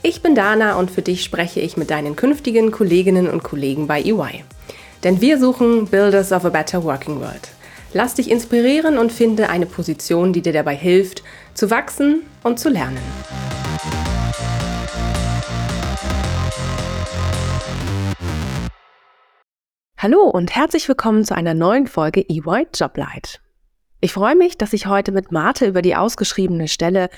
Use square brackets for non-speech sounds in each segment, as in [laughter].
Ich bin Dana und für dich spreche ich mit deinen künftigen Kolleginnen und Kollegen bei EY. Denn wir suchen Builders of a Better Working World. Lass dich inspirieren und finde eine Position, die dir dabei hilft, zu wachsen und zu lernen. Hallo und herzlich willkommen zu einer neuen Folge EY Joblight. Ich freue mich, dass ich heute mit Marte über die ausgeschriebene Stelle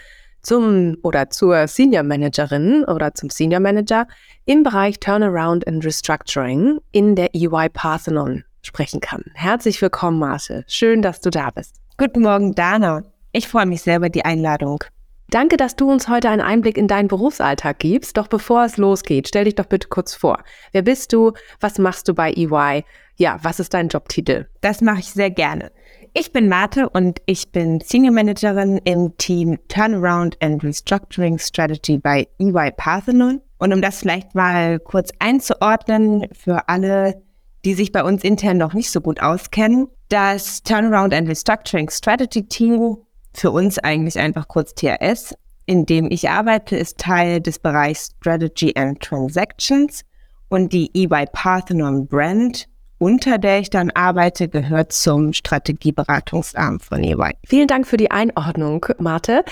zum oder zur Senior Managerin oder zum Senior Manager im Bereich Turnaround and Restructuring in der EY Parthenon sprechen kann. Herzlich willkommen, Marte. Schön, dass du da bist. Guten Morgen, Dana. Ich freue mich sehr über die Einladung. Danke, dass du uns heute einen Einblick in deinen Berufsalltag gibst. Doch bevor es losgeht, stell dich doch bitte kurz vor. Wer bist du? Was machst du bei EY? Ja, was ist dein Jobtitel? Das mache ich sehr gerne. Ich bin Marte und ich bin Senior Managerin im Team Turnaround and Restructuring Strategy bei EY Parthenon. Und um das vielleicht mal kurz einzuordnen für alle, die sich bei uns intern noch nicht so gut auskennen, das Turnaround and Restructuring Strategy Team für uns eigentlich einfach kurz TRS, in dem ich arbeite, ist Teil des Bereichs Strategy and Transactions und die EY Parthenon Brand, unter der ich dann arbeite, gehört zum Strategieberatungsarm von EY. Vielen Dank für die Einordnung, Marte.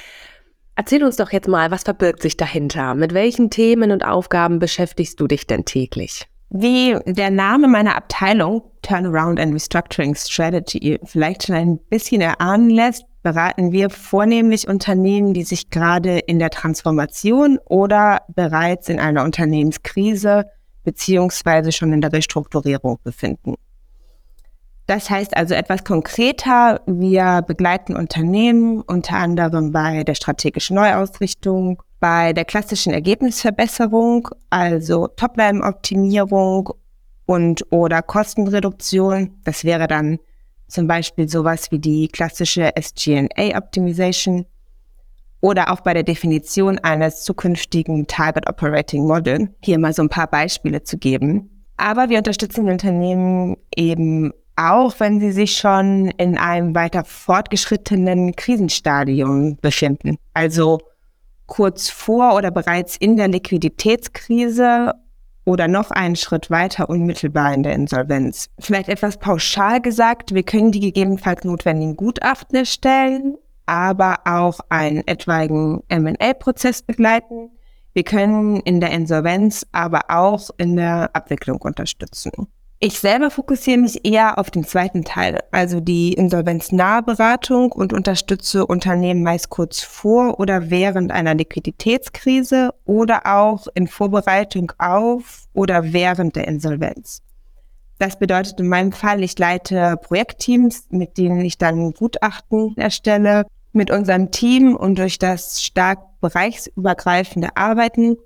Erzähl uns doch jetzt mal, was verbirgt sich dahinter? Mit welchen Themen und Aufgaben beschäftigst du dich denn täglich? Wie der Name meiner Abteilung Turnaround and Restructuring Strategy vielleicht schon ein bisschen erahnen lässt, beraten wir vornehmlich Unternehmen, die sich gerade in der Transformation oder bereits in einer Unternehmenskrise beziehungsweise schon in der Restrukturierung befinden. Das heißt also etwas konkreter, wir begleiten Unternehmen unter anderem bei der strategischen Neuausrichtung, bei der klassischen Ergebnisverbesserung, also Topline-Optimierung und oder Kostenreduktion. Das wäre dann zum Beispiel sowas wie die klassische SG&A Optimization oder auch bei der Definition eines zukünftigen Target Operating Model, hier mal so ein paar Beispiele zu geben. Aber wir unterstützen Unternehmen eben auch, wenn sie sich schon in einem weiter fortgeschrittenen Krisenstadium befinden. Also kurz vor oder bereits in der Liquiditätskrise oder noch einen Schritt weiter unmittelbar in der Insolvenz. Vielleicht etwas pauschal gesagt, wir können die gegebenenfalls notwendigen Gutachten erstellen, aber auch einen etwaigen M&A-Prozess begleiten. Wir können in der Insolvenz, aber auch in der Abwicklung unterstützen. Ich selber fokussiere mich eher auf den zweiten Teil, also die insolvenznahe Beratung und unterstütze Unternehmen meist kurz vor oder während einer Liquiditätskrise oder auch in Vorbereitung auf oder während der Insolvenz. Das bedeutet in meinem Fall, ich leite Projektteams, mit denen ich dann Gutachten erstelle. Mit unserem Team und durch das stark bereichsübergreifende Arbeiten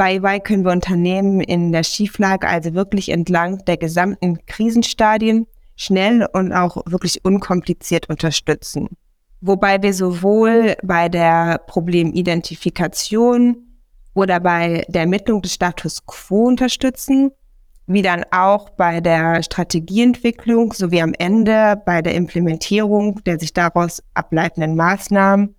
bei EY können wir Unternehmen in der Schieflage, also wirklich entlang der gesamten Krisenstadien, schnell und auch wirklich unkompliziert unterstützen. Wobei wir sowohl bei der Problemidentifikation oder bei der Ermittlung des Status quo unterstützen, wie dann auch bei der Strategieentwicklung sowie am Ende bei der Implementierung der sich daraus ableitenden Maßnahmen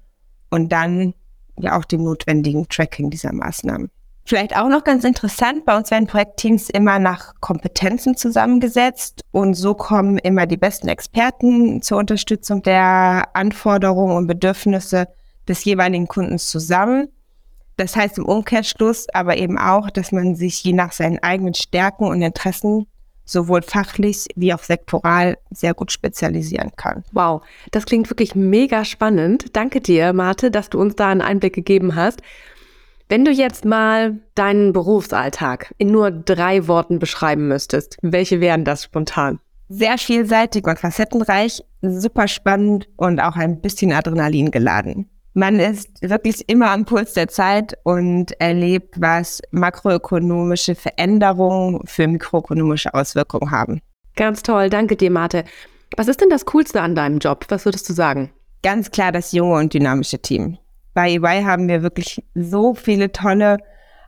und dann ja auch dem notwendigen Tracking dieser Maßnahmen. Vielleicht auch noch ganz interessant, bei uns werden Projektteams immer nach Kompetenzen zusammengesetzt und so kommen immer die besten Experten zur Unterstützung der Anforderungen und Bedürfnisse des jeweiligen Kundens zusammen. Das heißt im Umkehrschluss aber eben auch, dass man sich je nach seinen eigenen Stärken und Interessen sowohl fachlich wie auch sektoral sehr gut spezialisieren kann. Wow, das klingt wirklich mega spannend. Danke dir, Marte, dass du uns da einen Einblick gegeben hast. Wenn du jetzt mal deinen Berufsalltag in nur drei Worten beschreiben müsstest, welche wären das spontan? Sehr vielseitig und facettenreich, super spannend und auch ein bisschen Adrenalin geladen. Man ist wirklich immer am Puls der Zeit und erlebt, was makroökonomische Veränderungen für mikroökonomische Auswirkungen haben. Ganz toll, danke dir, Marte. Was ist denn das Coolste an deinem Job? Was würdest du sagen? Ganz klar das junge und dynamische Team. Bei EY haben wir wirklich so viele tolle,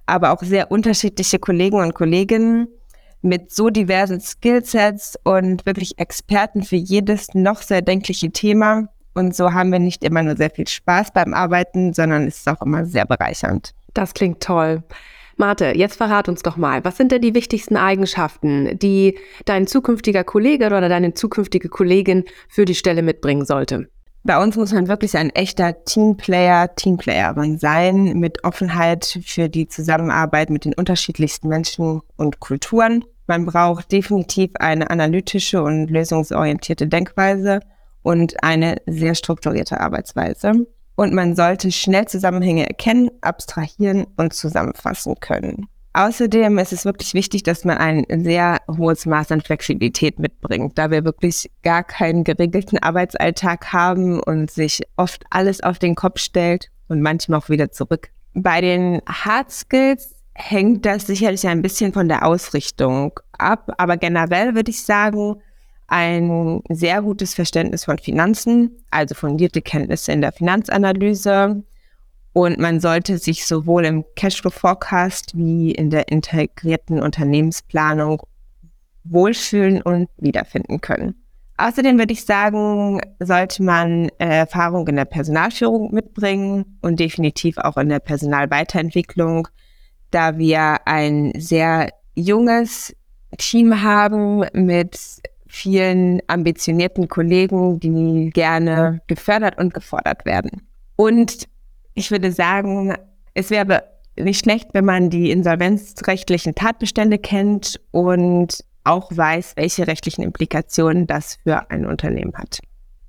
aber auch sehr unterschiedliche Kollegen und Kolleginnen mit so diversen Skillsets und wirklich Experten für jedes noch sehr denkliche Thema. Und so haben wir nicht immer nur sehr viel Spaß beim Arbeiten, sondern es ist auch immer sehr bereichernd. Das klingt toll. Marte, jetzt verrat uns doch mal, was sind denn die wichtigsten Eigenschaften, die dein zukünftiger Kollege oder deine zukünftige Kollegin für die Stelle mitbringen sollte? Bei uns muss man wirklich ein echter Teamplayer, Teamplayer sein, mit Offenheit für die Zusammenarbeit mit den unterschiedlichsten Menschen und Kulturen. Man braucht definitiv eine analytische und lösungsorientierte Denkweise und eine sehr strukturierte Arbeitsweise. Und man sollte schnell Zusammenhänge erkennen, abstrahieren und zusammenfassen können. Außerdem ist es wirklich wichtig, dass man ein sehr hohes Maß an Flexibilität mitbringt, da wir wirklich gar keinen geregelten Arbeitsalltag haben und sich oft alles auf den Kopf stellt und manchmal auch wieder zurück. Bei den Hard Skills hängt das sicherlich ein bisschen von der Ausrichtung ab, aber generell würde ich sagen, ein sehr gutes Verständnis von Finanzen, also fundierte Kenntnisse in der Finanzanalyse. Und man sollte sich sowohl im Cashflow Forecast wie in der integrierten Unternehmensplanung wohlfühlen und wiederfinden können. Außerdem würde ich sagen, sollte man Erfahrung in der Personalführung mitbringen und definitiv auch in der Personalweiterentwicklung, da wir ein sehr junges Team haben mit vielen ambitionierten Kollegen, die gerne gefördert und gefordert werden. Und ich würde sagen, es wäre nicht schlecht, wenn man die insolvenzrechtlichen Tatbestände kennt und auch weiß, welche rechtlichen Implikationen das für ein Unternehmen hat.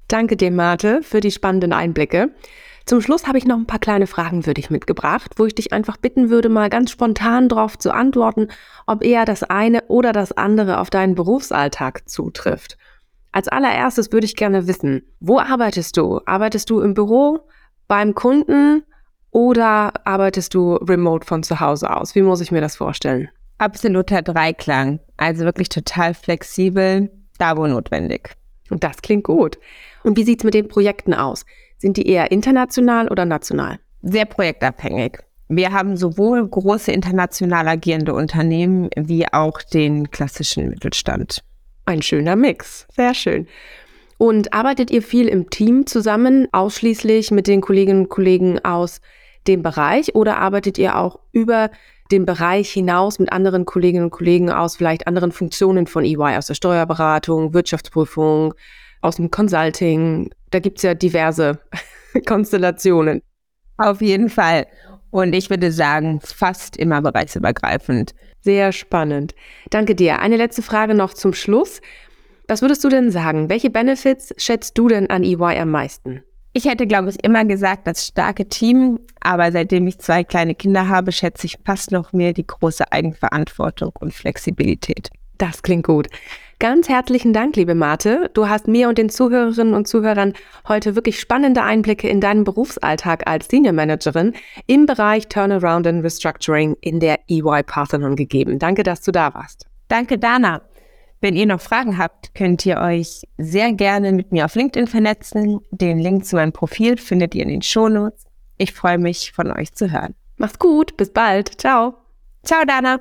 Danke dir, Marte, für die spannenden Einblicke. Zum Schluss habe ich noch ein paar kleine Fragen für dich mitgebracht, wo ich dich einfach bitten würde, mal ganz spontan darauf zu antworten, ob eher das eine oder das andere auf deinen Berufsalltag zutrifft. Als allererstes würde ich gerne wissen, wo arbeitest du? Arbeitest du im Büro, beim Kunden oder arbeitest du remote von zu Hause aus? Wie muss ich mir das vorstellen? Absoluter Dreiklang. Also wirklich total flexibel, da wo notwendig. Und das klingt gut. Und wie sieht es mit den Projekten aus? Sind die eher international oder national? Sehr projektabhängig. Wir haben sowohl große international agierende Unternehmen wie auch den klassischen Mittelstand. Ein schöner Mix. Sehr schön. Und arbeitet ihr viel im Team zusammen, ausschließlich mit den Kolleginnen und Kollegen aus dem Bereich oder arbeitet ihr auch über den Bereich hinaus mit anderen Kolleginnen und Kollegen aus vielleicht anderen Funktionen von EY, aus der Steuerberatung, Wirtschaftsprüfung, aus dem Consulting. Da gibt es ja diverse [laughs] Konstellationen. Auf jeden Fall. Und ich würde sagen, fast immer bereichsübergreifend. Sehr spannend. Danke dir. Eine letzte Frage noch zum Schluss. Was würdest du denn sagen? Welche Benefits schätzt du denn an EY am meisten? Ich hätte, glaube ich, immer gesagt, das starke Team. Aber seitdem ich zwei kleine Kinder habe, schätze ich fast noch mehr die große Eigenverantwortung und Flexibilität. Das klingt gut. Ganz herzlichen Dank, liebe Marte. Du hast mir und den Zuhörerinnen und Zuhörern heute wirklich spannende Einblicke in deinen Berufsalltag als Senior Managerin im Bereich Turnaround and Restructuring in der EY Parthenon gegeben. Danke, dass du da warst. Danke, Dana. Wenn ihr noch Fragen habt, könnt ihr euch sehr gerne mit mir auf LinkedIn vernetzen. Den Link zu meinem Profil findet ihr in den Shownotes. Ich freue mich, von euch zu hören. Mach's gut, bis bald. Ciao. Ciao, Dana.